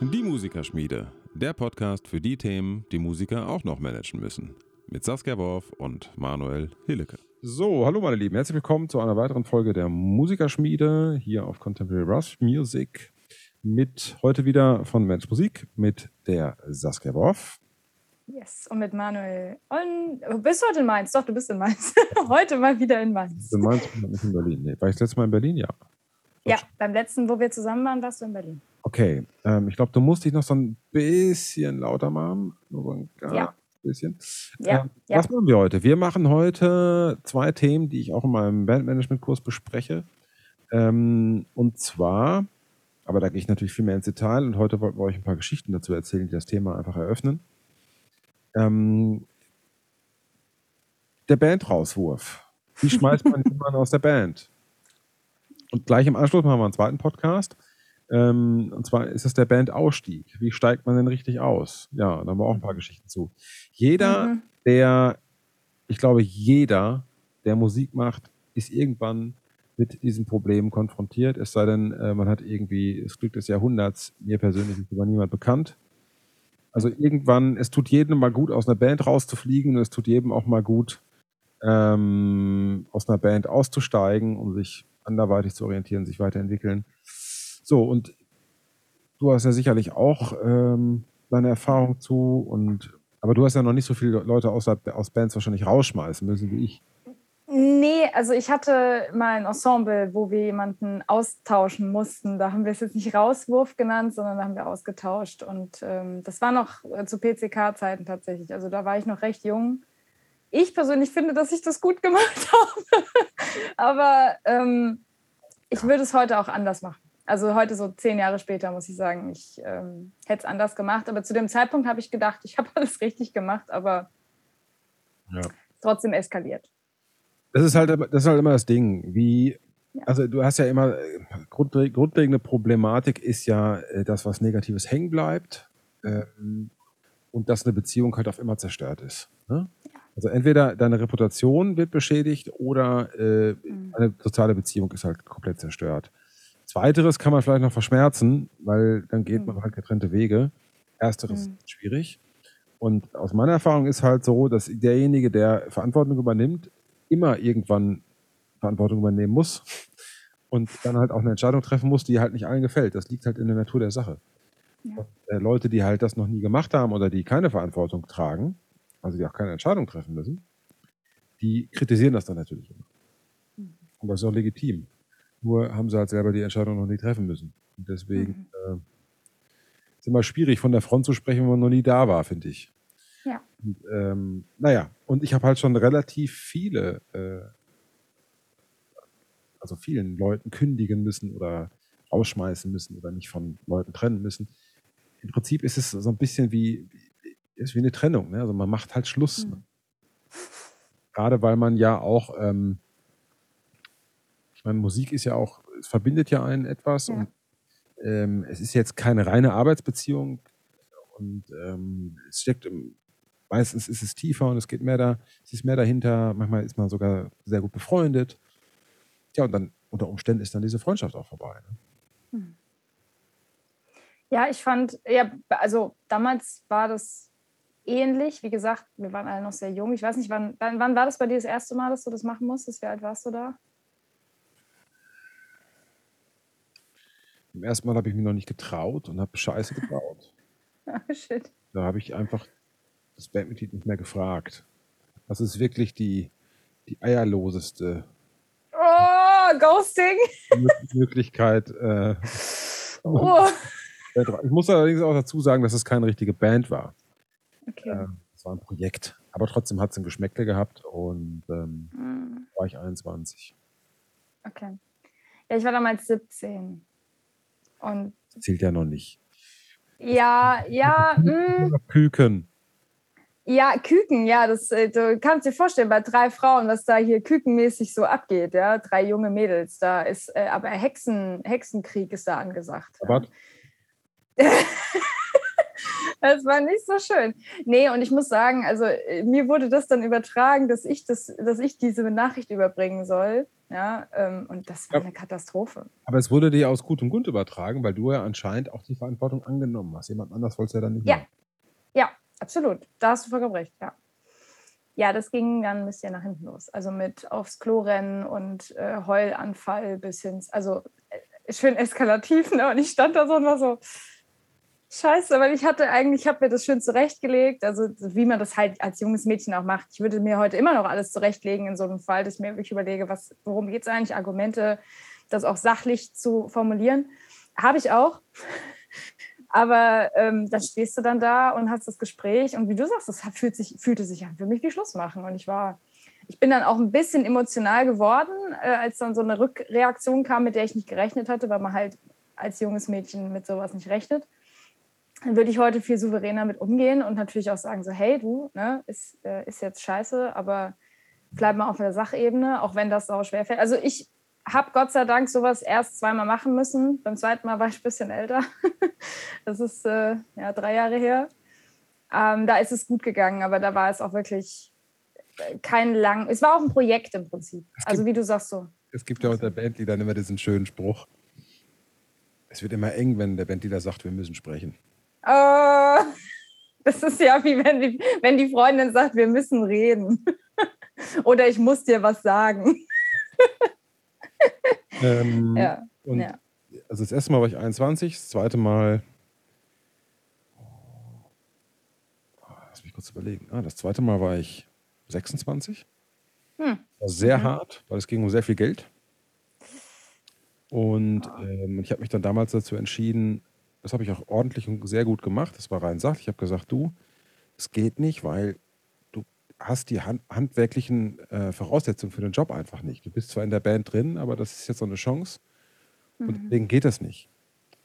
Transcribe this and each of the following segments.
Die Musikerschmiede, der Podcast für die Themen, die Musiker auch noch managen müssen. Mit Saskia Worf und Manuel Hillecke. So, hallo meine Lieben, herzlich willkommen zu einer weiteren Folge der Musikerschmiede hier auf Contemporary Rush Music. Mit heute wieder von Mensch Musik mit der Saskia Worf. Yes, und mit Manuel. Und du bist heute in Mainz? Doch, du bist in Mainz. heute mal wieder in Mainz. In Mainz, nicht in Berlin. Nee, war ich das letzte Mal in Berlin? Ja. Ja, beim letzten, wo wir zusammen waren, warst du in Berlin. Okay, ähm, ich glaube, du musst dich noch so ein bisschen lauter machen. Nur ein Ja. bisschen. Ja, Ähm, ja. Was machen wir heute? Wir machen heute zwei Themen, die ich auch in meinem Bandmanagement-Kurs bespreche. Ähm, und zwar, aber da gehe ich natürlich viel mehr ins Detail und heute wollten wir euch ein paar Geschichten dazu erzählen, die das Thema einfach eröffnen. Ähm, der Bandrauswurf. Wie schmeißt man jemanden aus der Band? Und gleich im Anschluss machen wir einen zweiten Podcast. Ähm, und zwar ist es der Bandausstieg. Wie steigt man denn richtig aus? Ja, da haben wir auch ein paar Geschichten zu. Jeder, Mhm. der, ich glaube, jeder, der Musik macht, ist irgendwann mit diesem Problem konfrontiert. Es sei denn, äh, man hat irgendwie das Glück des Jahrhunderts, mir persönlich ist über niemand bekannt. Also irgendwann, es tut jedem mal gut, aus einer Band rauszufliegen und es tut jedem auch mal gut, ähm, aus einer Band auszusteigen, um sich anderweitig zu orientieren, sich weiterentwickeln. So, und du hast ja sicherlich auch ähm, deine Erfahrung zu und aber du hast ja noch nicht so viele Leute aus, aus Bands wahrscheinlich rausschmeißen müssen wie ich. Nee, also ich hatte mal ein Ensemble, wo wir jemanden austauschen mussten. Da haben wir es jetzt nicht Rauswurf genannt, sondern da haben wir ausgetauscht. Und ähm, das war noch äh, zu PCK-Zeiten tatsächlich. Also da war ich noch recht jung. Ich persönlich finde, dass ich das gut gemacht habe. Aber ähm, ich würde es heute auch anders machen. Also heute so zehn Jahre später muss ich sagen, ich ähm, hätte es anders gemacht. Aber zu dem Zeitpunkt habe ich gedacht, ich habe alles richtig gemacht, aber Ja. trotzdem eskaliert. Das ist halt, immer- das ist halt immer das Ding. Wie, Ja. also du hast ja immer, grundle- grundlegende Problematik ist ja, äh, das, was Negatives hängen bleibt ähm, und dass eine Beziehung halt auf immer zerstört ist. Ne? Also entweder deine Reputation wird beschädigt oder äh, Mhm. eine soziale Beziehung ist halt komplett zerstört. Zweiteres kann man vielleicht noch verschmerzen, weil dann geht man Mhm. halt getrennte Wege. Ersteres Mhm. ist schwierig. Und aus meiner Erfahrung ist halt so, dass derjenige, der Verantwortung übernimmt, immer irgendwann Verantwortung übernehmen muss und dann halt auch eine Entscheidung treffen muss, die halt nicht allen gefällt. Das liegt halt in der Natur der Sache. Ja. Und, äh, Leute, die halt das noch nie gemacht haben oder die keine Verantwortung tragen, also die auch keine Entscheidung treffen müssen, die kritisieren das dann natürlich immer. Mhm. Und das ist auch legitim. Nur haben sie halt selber die Entscheidung noch nie treffen müssen. Und deswegen äh, ist immer schwierig, von der Front zu sprechen, wenn man noch nie da war, finde ich. Ja. Und, ähm, naja, und ich habe halt schon relativ viele, äh, also vielen Leuten kündigen müssen oder rausschmeißen müssen oder mich von Leuten trennen müssen. Im Prinzip ist es so ein bisschen wie, ist wie eine Trennung. Ne? Also man macht halt Schluss. Mhm. Ne? Gerade weil man ja auch, ähm, ich meine, Musik ist ja auch, es verbindet ja einen etwas Ja. und ähm, es ist jetzt keine reine Arbeitsbeziehung und ähm, es steckt im, meistens ist es tiefer und es geht mehr da, es ist mehr dahinter, manchmal ist man sogar sehr gut befreundet. Ja, und dann unter Umständen ist dann diese Freundschaft auch vorbei. Ne? Ja, ich fand, ja, also damals war das ähnlich. Wie gesagt, wir waren alle noch sehr jung. Ich weiß nicht, wann, wann, wann war das bei dir das erste Mal, dass du das machen musstest? Wie alt warst du da? Im ersten Mal habe ich mich noch nicht getraut und habe Scheiße gebaut. Ah, Shit. Da habe ich einfach das Bandmitglied nicht mehr gefragt. Das ist wirklich die, die eierloseste Oh, Ghosting. Mö- Möglichkeit. Äh, Oh. ich muss allerdings auch dazu sagen, dass es keine richtige Band war. Okay. Äh, Es war ein Projekt. Aber trotzdem hat es ein Geschmäckle gehabt und ähm, Hm, war ich 21. Okay. Ja, ich war damals 17. Und Zählt ja noch nicht. ja, ja, mm, Küken. Ja, Küken, ja, das, äh, du kannst dir vorstellen, bei drei Frauen, was da hier kükenmäßig so abgeht, ja, drei junge Mädels, da ist, äh, aber Hexen, Hexenkrieg ist da angesagt. ja. Aber Das war nicht so schön. Nee, und ich muss sagen, also äh, mir wurde das dann übertragen, dass ich, das, dass ich diese Nachricht überbringen soll. Ja, ähm, und das war ja. eine Katastrophe. Aber es wurde dir aus gutem Grund übertragen, weil du ja anscheinend auch die Verantwortung angenommen hast. Jemand anders wollte es ja dann nicht ja. machen. Ja, absolut. Da hast du vollkommen recht, ja. Ja, das ging dann ein bisschen nach hinten los. Also mit aufs Klo rennen und äh, Heulanfall bis hin, also äh, schön eskalativ, ne? Und ich stand da so und war so, scheiße, weil ich hatte eigentlich, ich habe mir das schön zurechtgelegt, also wie man das halt als junges Mädchen auch macht. Ich würde mir heute immer noch alles zurechtlegen in so einem Fall, dass ich mir wirklich überlege, was, worum geht es eigentlich, Argumente, das auch sachlich zu formulieren. Habe ich auch. Aber ähm, dann stehst du dann da und hast das Gespräch und wie du sagst, das fühlt sich, fühlte sich an für mich wie Schluss machen. Und ich war, ich bin dann auch ein bisschen emotional geworden, äh, als dann so eine Rückreaktion kam, mit der ich nicht gerechnet hatte, weil man halt als junges Mädchen mit sowas nicht rechnet. Dann würde ich heute viel souveräner mit umgehen und natürlich auch sagen, so, hey, du, ne, ist, äh, ist jetzt scheiße, aber bleib mal auf der Sachebene, auch wenn das auch schwerfällt. Also ich habe Gott sei Dank sowas erst zweimal machen müssen. Beim zweiten Mal war ich ein bisschen älter. das ist äh, ja, drei Jahre her. Ähm, da ist es gut gegangen, aber da war es auch wirklich äh, kein lang. Es war auch ein Projekt im Prinzip. Gibt, also wie du sagst so. Es gibt ja unter Bandleadern immer diesen schönen Spruch. Es wird immer eng, wenn der Bandleader sagt, wir müssen sprechen. Äh, das ist ja wie wenn die, wenn die Freundin sagt, wir müssen reden. Oder ich muss dir was sagen. Ähm, ja. Und ja. Also das erste Mal war ich 21, das zweite Mal. Oh, lass mich kurz überlegen. Ah, das zweite Mal war ich 26. Hm. War sehr mhm. hart, weil es ging um sehr viel Geld. Und ah. ähm, ich habe mich dann damals dazu entschieden, das habe ich auch ordentlich und sehr gut gemacht. Das war rein sachlich. Ich habe gesagt, du, es geht nicht, weil hast die hand handwerklichen äh, Voraussetzungen für den Job einfach nicht. Du bist zwar in der Band drin, aber das ist jetzt so eine Chance. Und mhm. deswegen geht das nicht.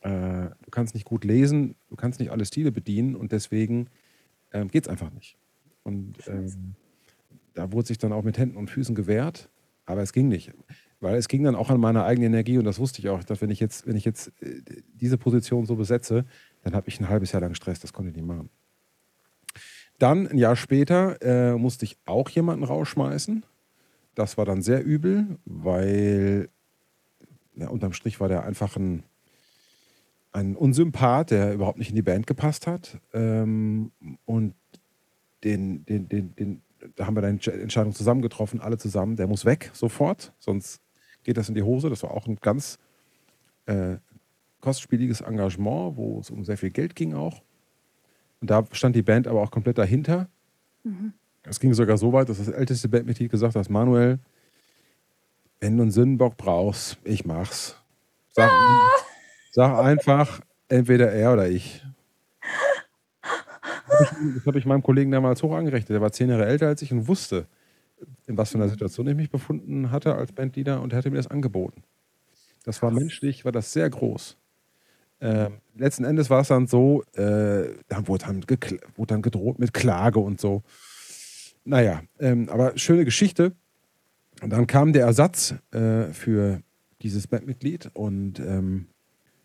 Äh, du kannst nicht gut lesen, du kannst nicht alle Stile bedienen und deswegen äh, geht es einfach nicht. Und ähm, da wurde sich dann auch mit Händen und Füßen gewehrt, aber es ging nicht. Weil es ging dann auch an meine eigene Energie und das wusste ich auch, dass wenn ich jetzt, wenn ich jetzt äh, diese Position so besetze, dann habe ich ein halbes Jahr lang Stress, das konnte ich nicht machen. Dann, ein Jahr später, äh, musste ich auch jemanden rausschmeißen. Das war dann sehr übel, weil ja, unterm Strich war der einfach ein, ein Unsympath, der überhaupt nicht in die Band gepasst hat. Ähm, und den, den, den, den, da haben wir dann Entscheidung zusammen getroffen, alle zusammen, der muss weg sofort, sonst geht das in die Hose. Das war auch ein ganz äh, kostspieliges Engagement, wo es um sehr viel Geld ging auch. Und da stand die Band aber auch komplett dahinter. Mhm. Es ging sogar so weit, dass das älteste Bandmitglied gesagt hat: Manuel, wenn du einen Sündenbock brauchst, ich mach's. Sag, ja. sag einfach, entweder er oder ich. Das habe ich meinem Kollegen damals hoch angerechnet. Der war zehn Jahre älter als ich und wusste, in was für einer Situation ich mich befunden hatte als Bandleader und er hatte mir das angeboten. Das war menschlich, war das sehr groß. Ähm, letzten Endes war es dann so, äh, da wurde dann, wurde dann gedroht mit Klage und so. Naja, ähm, aber schöne Geschichte. Und dann kam der Ersatz äh, für dieses Bandmitglied und ähm,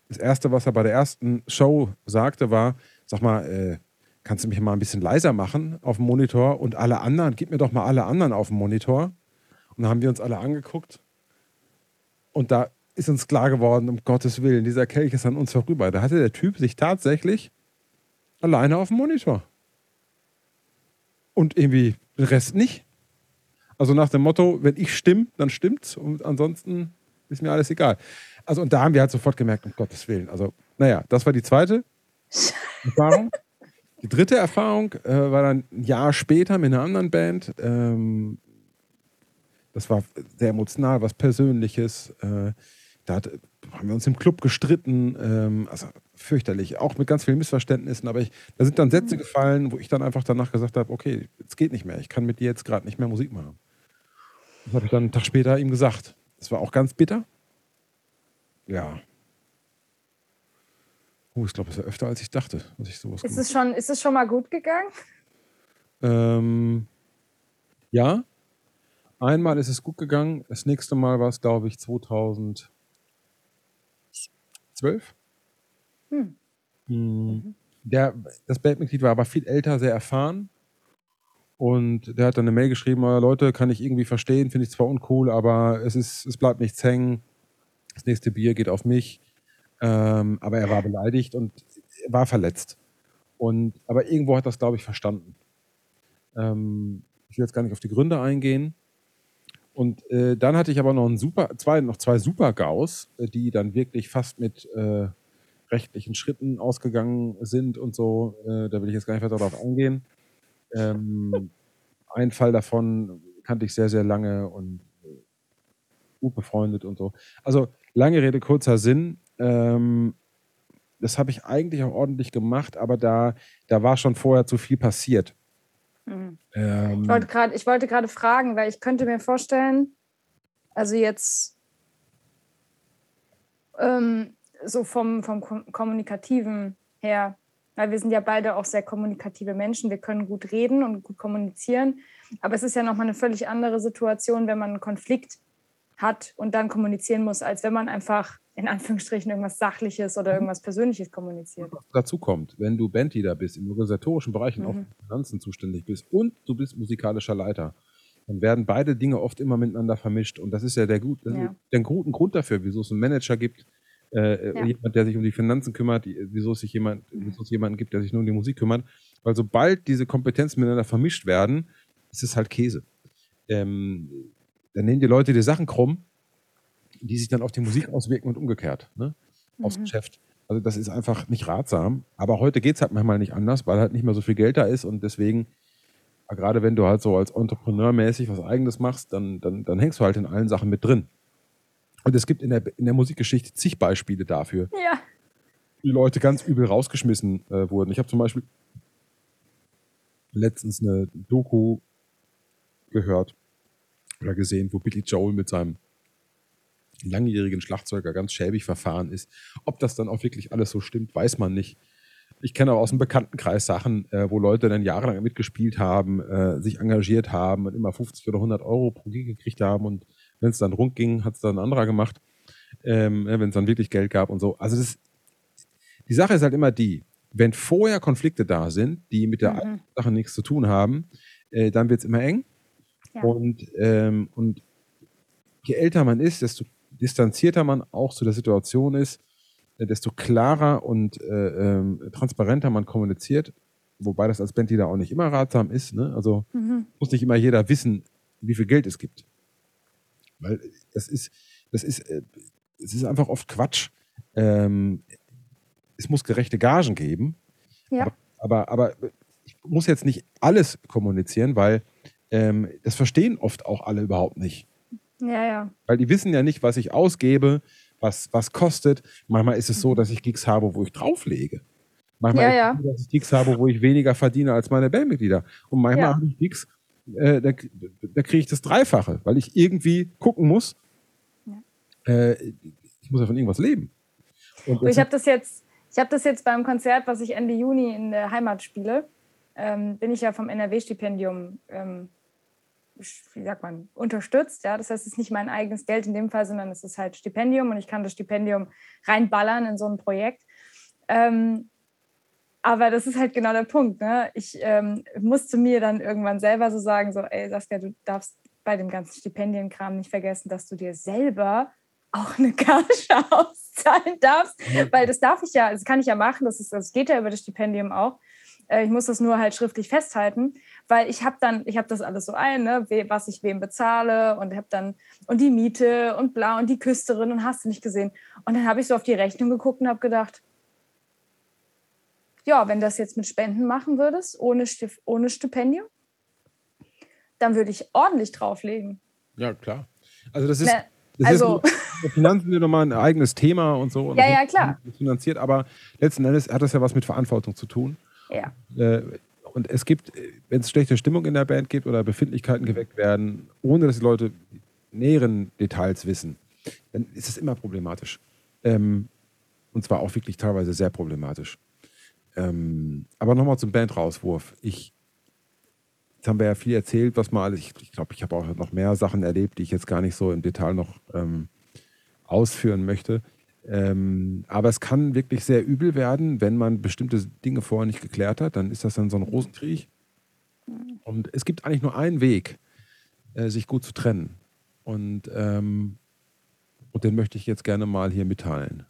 das Erste, was er bei der ersten Show sagte, war, sag mal, äh, kannst du mich mal ein bisschen leiser machen auf dem Monitor und alle anderen, gib mir doch mal alle anderen auf dem Monitor. Und dann haben wir uns alle angeguckt und da ist uns klar geworden, um Gottes Willen, dieser Kelch ist an uns vorüber. Da hatte der Typ sich tatsächlich alleine auf dem Monitor. Und irgendwie den Rest nicht. Also nach dem Motto, wenn ich stimme, dann stimmt's und ansonsten ist mir alles egal. Also und da haben wir halt sofort gemerkt, um Gottes Willen. Also, naja, das war die zweite Erfahrung. Die dritte Erfahrung äh, war dann ein Jahr später mit einer anderen Band. Ähm, das war sehr emotional, was Persönliches. Äh, da hat, haben wir uns im Club gestritten, ähm, also fürchterlich, auch mit ganz vielen Missverständnissen. Aber ich, da sind dann Sätze gefallen, wo ich dann einfach danach gesagt habe: Okay, es geht nicht mehr. Ich kann mit dir jetzt gerade nicht mehr Musik machen. Das habe ich dann einen Tag später ihm gesagt. Das war auch ganz bitter. Ja. Oh, ich glaube, es war öfter, als ich dachte, dass ich sowas ist es schon Ist es schon mal gut gegangen? Ähm, ja. Einmal ist es gut gegangen. Das nächste Mal war es, glaube ich, 2000. 12. Hm. Hm. der, das Bandmitglied war aber viel älter, sehr erfahren. Und der hat dann eine Mail geschrieben, "Ah, Leute, kann ich irgendwie verstehen, finde ich zwar uncool, aber es, ist, es bleibt nichts hängen. Das nächste Bier geht auf mich. Ähm, aber er war beleidigt und war verletzt. Und, aber irgendwo hat das, glaube ich, verstanden. Ähm, ich will jetzt gar nicht auf die Gründe eingehen. Und äh, dann hatte ich aber noch, einen super, zwei, noch zwei Super-GAUs, äh, die dann wirklich fast mit äh, rechtlichen Schritten ausgegangen sind und so. Äh, da will ich jetzt gar nicht weiter darauf eingehen. Ähm, ein Fall davon kannte ich sehr, sehr lange und äh, gut befreundet und so. Also lange Rede, kurzer Sinn. Ähm, das habe ich eigentlich auch ordentlich gemacht, aber da, da war schon vorher zu viel passiert. Mhm. Ähm, Ich wollte gerade, ich wollte gerade fragen, weil ich könnte mir vorstellen, also jetzt ähm, so vom, vom Kom- Kommunikativen her, weil wir sind ja beide auch sehr kommunikative Menschen, wir können gut reden und gut kommunizieren, aber es ist ja nochmal eine völlig andere Situation, wenn man einen Konflikt hat und dann kommunizieren muss, als wenn man einfach in Anführungsstrichen irgendwas Sachliches oder irgendwas Persönliches kommuniziert. was dazu kommt, wenn du Bandleader bist, im organisatorischen Bereich und auch Mhm. für Finanzen zuständig bist und du bist musikalischer Leiter, dann werden beide Dinge oft immer miteinander vermischt. Und das ist ja der, gut, Ja. der guten Grund dafür, wieso es einen Manager gibt, äh, Ja. jemand, der sich um die Finanzen kümmert, die- wieso es sich jemand, wieso es jemanden gibt, der sich nur um die Musik kümmert. Weil sobald diese Kompetenzen miteinander vermischt werden, ist es halt Käse. Ähm, dann nehmen die Leute die Sachen krumm, die sich dann auf die Musik auswirken und umgekehrt, ne? aufs Mhm. Geschäft. Also das ist einfach nicht ratsam. Aber heute geht es halt manchmal nicht anders, weil halt nicht mehr so viel Geld da ist und deswegen, ja, gerade wenn du halt so als Entrepreneur mäßig was Eigenes machst, dann, dann, dann hängst du halt in allen Sachen mit drin. Und es gibt in der, in der Musikgeschichte zig Beispiele dafür, Ja. wie Leute ganz übel rausgeschmissen äh, wurden. Ich habe zum Beispiel letztens eine Doku gehört oder gesehen, wo Billy Joel mit seinem langjährigen Schlagzeuger ganz schäbig verfahren ist. Ob das dann auch wirklich alles so stimmt, weiß man nicht. Ich kenne aber aus dem Bekanntenkreis Sachen, äh, wo Leute dann jahrelang mitgespielt haben, äh, sich engagiert haben und immer 50 oder 100 Euro pro Gig gekriegt haben und wenn es dann rund ging, hat es dann ein anderer gemacht, ähm, wenn es dann wirklich Geld gab und so. Also das, die Sache ist halt immer die, wenn vorher Konflikte da sind, die mit der Mhm. Sache nichts zu tun haben, äh, dann wird es immer eng. Ja. Und, ähm, und je älter man ist, desto distanzierter man auch zu der Situation ist, äh, desto klarer und äh, ähm, transparenter man kommuniziert. Wobei das als Bandleader auch nicht immer ratsam ist. Ne? Also Mhm. muss nicht immer jeder wissen, wie viel Geld es gibt. Weil das ist, das ist, äh, es ist einfach oft Quatsch. Ähm, es muss gerechte Gagen geben. Ja. Aber, aber ich muss jetzt nicht alles kommunizieren, weil ähm, das verstehen oft auch alle überhaupt nicht. Ja, ja. Weil die wissen ja nicht, was ich ausgebe, was, was kostet. Manchmal ist es so, dass ich Gigs habe, wo ich drauflege. Manchmal Ja, ist ja. so, dass ich Gigs habe, wo ich weniger verdiene als meine Bandmitglieder. Und manchmal Ja. habe ich Gigs, äh, da, da kriege ich das Dreifache, weil ich irgendwie gucken muss, äh, ich muss ja von irgendwas leben. Und Ich habe das jetzt, ich habe das jetzt beim Konzert, was ich Ende Juni in der Heimat spiele, ähm, bin ich ja vom NRW-Stipendium, ähm, wie sagt man, unterstützt. Ja, das heißt, es ist nicht mein eigenes Geld in dem Fall, sondern es ist halt Stipendium und ich kann das Stipendium reinballern in so ein Projekt. Ähm, aber das ist halt genau der Punkt. Ne? Ich ähm, musste mir dann irgendwann selber so sagen: so, ey, Saskia, du darfst bei dem ganzen Stipendienkram nicht vergessen, dass du dir selber auch eine Gage auszahlen darfst. Weil das darf ich ja, das kann ich ja machen, das, ist, das geht ja über das Stipendium auch. Äh, Ich muss das nur halt schriftlich festhalten, weil ich habe dann, ich habe das alles so ein, ne, was ich wem bezahle und habe dann und die Miete und bla und die Küsterin und hast du nicht gesehen. Und dann habe ich so auf die Rechnung geguckt und habe gedacht, ja, wenn das jetzt mit Spenden machen würdest, ohne, Stif ohne Stipendium, dann würde ich ordentlich drauflegen. ja, klar. Also das ist, Ne, das also- ist Finanzen sind nochmal ein eigenes Thema und so. Und Ja, ja, klar. Finanziert, aber letzten Endes hat das ja was mit Verantwortung zu tun. Ja. Äh, und es gibt, wenn es schlechte Stimmung in der Band gibt oder Befindlichkeiten geweckt werden, ohne dass die Leute näheren Details wissen, dann ist es immer problematisch. Ähm, und zwar auch wirklich teilweise sehr problematisch. Ähm, aber nochmal zum Bandrauswurf. Ich, jetzt haben wir ja viel erzählt, was mal alles, ich glaube, ich, glaub, ich habe auch noch mehr Sachen erlebt, die ich jetzt gar nicht so im Detail noch ähm, ausführen möchte. Ähm, aber es kann wirklich sehr übel werden, wenn man bestimmte Dinge vorher nicht geklärt hat. Dann ist das dann so ein Rosenkrieg. Und es gibt eigentlich nur einen Weg, äh, sich gut zu trennen. Und, ähm, und den möchte ich jetzt gerne mal hier mitteilen.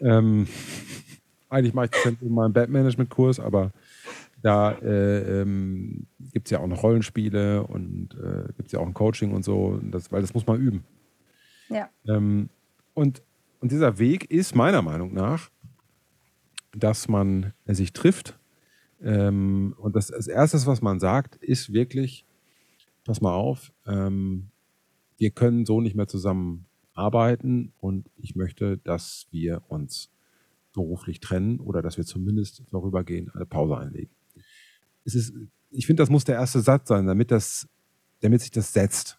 Ähm, eigentlich mache ich das in meinem Bandmanagement-Kurs, aber da äh, ähm, gibt es ja auch noch Rollenspiele und äh, gibt es ja auch ein Coaching und so, das, weil das muss man üben. Ja. Ähm, und, und dieser Weg ist meiner Meinung nach, dass man sich trifft. Ähm, und das, das Erste, was man sagt, ist wirklich, pass mal auf, ähm, wir können so nicht mehr zusammenarbeiten und ich möchte, dass wir uns beruflich trennen oder dass wir zumindest vorübergehend eine Pause einlegen. Es ist, ich finde, das muss der erste Satz sein, damit, das, damit sich das setzt.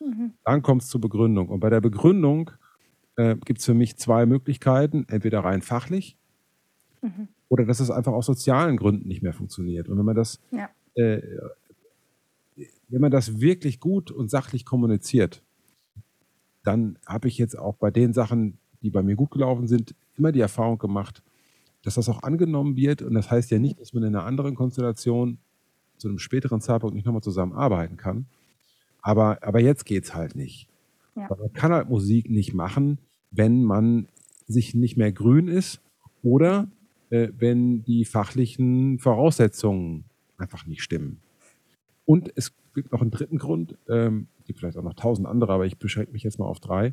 Mhm. Dann kommt es zur Begründung. Und bei der Begründung äh, gibt es für mich zwei Möglichkeiten. Entweder rein fachlich Mhm. oder dass es einfach aus sozialen Gründen nicht mehr funktioniert. Und wenn man das, Ja. äh, wenn man das wirklich gut und sachlich kommuniziert, dann habe ich jetzt auch bei den Sachen, die bei mir gut gelaufen sind, immer die Erfahrung gemacht, dass das auch angenommen wird. Und das heißt ja nicht, dass man in einer anderen Konstellation zu einem späteren Zeitpunkt nicht nochmal zusammenarbeiten kann. Aber, aber jetzt geht es halt nicht. Ja. Man kann halt Musik nicht machen, wenn man sich nicht mehr grün ist oder äh, wenn die fachlichen Voraussetzungen einfach nicht stimmen. Und es gibt noch einen dritten Grund, ähm, gibt vielleicht auch noch tausend andere, aber ich beschränke mich jetzt mal auf drei.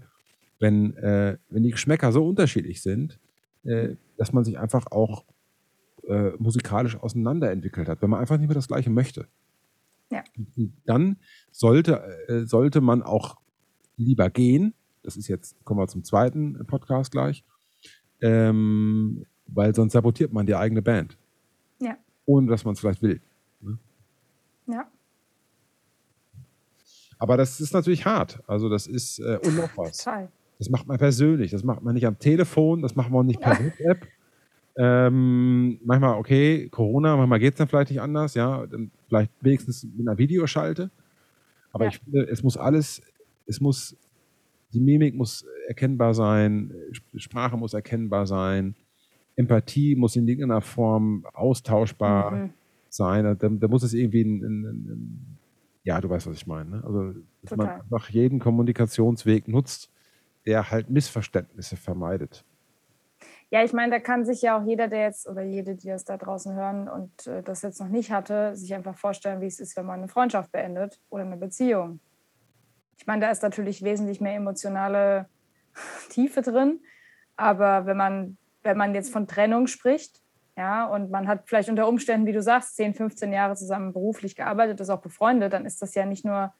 Wenn, äh, wenn die Geschmäcker so unterschiedlich sind, äh, dass man sich einfach auch äh, musikalisch auseinanderentwickelt hat, wenn man einfach nicht mehr das Gleiche möchte. Ja. Dann sollte, äh, sollte man auch lieber gehen. Das ist jetzt, kommen wir zum zweiten Podcast gleich. Ähm, weil sonst sabotiert man die eigene Band. Ja. Ohne dass man es vielleicht will. Ja. Aber das ist natürlich hart. Also das ist äh, und noch was. Total. Das macht man persönlich. Das macht man nicht am Telefon, das macht man auch nicht per WhatsApp. Ähm, manchmal, okay, Corona, manchmal geht es dann vielleicht nicht anders, ja, dann vielleicht wenigstens mit einer Videoschalte. Aber Ja. ich finde, es muss alles, es muss, die Mimik muss erkennbar sein, Sp- Sprache muss erkennbar sein, Empathie muss in irgendeiner Form austauschbar Mhm. sein. Da, da muss es irgendwie ein, ein, ein, ja, du weißt, was ich meine. Ne? Also, dass man Total. einfach jeden Kommunikationsweg nutzt, der halt Missverständnisse vermeidet. Ja, ich meine, da kann sich ja auch jeder, der jetzt oder jede, die das da draußen hören und äh, das jetzt noch nicht hatte, sich einfach vorstellen, wie es ist, wenn man eine Freundschaft beendet oder eine Beziehung. Ich meine, da ist natürlich wesentlich mehr emotionale Tiefe drin, aber wenn man, wenn man jetzt von Trennung spricht, ja, und man hat vielleicht unter Umständen, wie du sagst, 10, 15 Jahre zusammen beruflich gearbeitet, ist auch befreundet, dann ist das ja nicht nur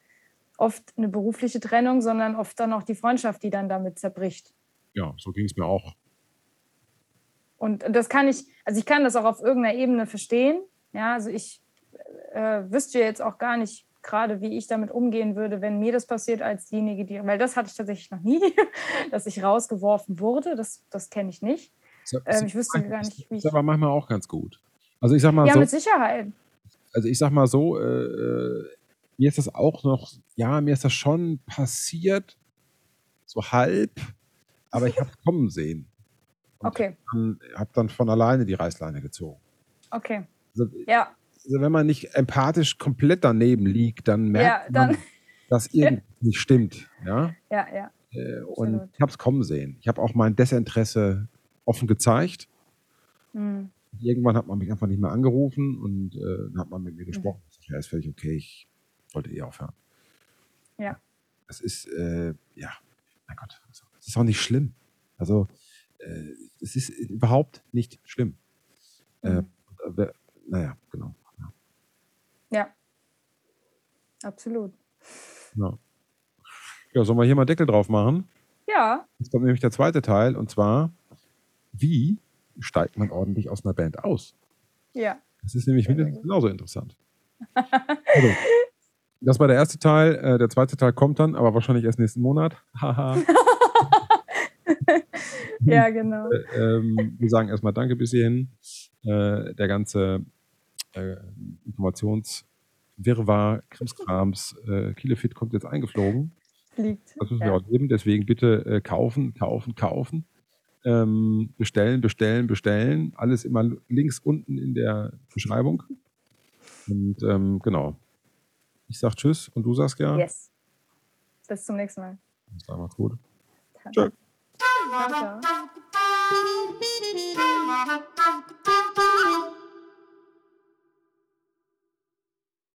oft eine berufliche Trennung, sondern oft dann auch die Freundschaft, die dann damit zerbricht. Ja, so ging es mir auch. Und das kann ich, also ich kann das auch auf irgendeiner Ebene verstehen. Ja, also ich äh, wüsste jetzt auch gar nicht gerade, wie ich damit umgehen würde, wenn mir das passiert als diejenige, die, weil das hatte ich tatsächlich noch nie, dass ich rausgeworfen wurde. Das, das kenne ich nicht. Ähm, ich wüsste gar nicht, wie ich. aber manchmal auch ganz gut. Also ich sag mal Ja, so, mit Sicherheit. also ich sag mal so, äh, äh, mir ist das auch noch, ja, mir ist das schon passiert, so halb, aber ich habe es kommen sehen. Und Okay, Dann, hab dann von alleine die Reißleine gezogen. okay. Also, Ja, also wenn man nicht empathisch komplett daneben liegt, dann ja, merkt dann, man, dass irgendwas nicht stimmt. Ja? ja, ja. Äh, Und Absolut. ich habe es kommen sehen. Ich habe auch mein Desinteresse offen gezeigt. Hm. Irgendwann hat man mich einfach nicht mehr angerufen und äh, dann hat man mit mir gesprochen. Ich sag, ja, ist völlig okay, ich wollte eh aufhören. Ja. Das ist, äh, ja, mein Gott, das ist auch nicht schlimm. Also, äh, es ist überhaupt nicht schlimm. Äh, Mhm. naja, genau. Ja. Absolut. Ja. ja, sollen wir hier mal Deckel drauf machen? Ja, Jetzt kommt nämlich der zweite Teil und zwar, wie steigt man ordentlich aus einer Band aus? ja. Das ist nämlich mindestens genauso interessant. Also, das war der erste Teil. Äh, der zweite Teil kommt dann, aber wahrscheinlich erst nächsten Monat. Haha. Ja, genau. Äh, ähm, wir sagen erstmal Danke bis hierhin. Äh, der ganze äh, Informationswirrwarr, Krimskrams, äh, Kilefit kommt jetzt eingeflogen. Liegt. Das müssen ja. wir auch geben. Deswegen bitte äh, kaufen, kaufen, kaufen. Ähm, bestellen, bestellen, bestellen. Alles immer links unten in der Beschreibung. Und ähm, genau. Ich sag Tschüss und du sagst ja. Yes. Bis zum nächsten Mal. Das war mal gut. Tschö. Ciao, ciao.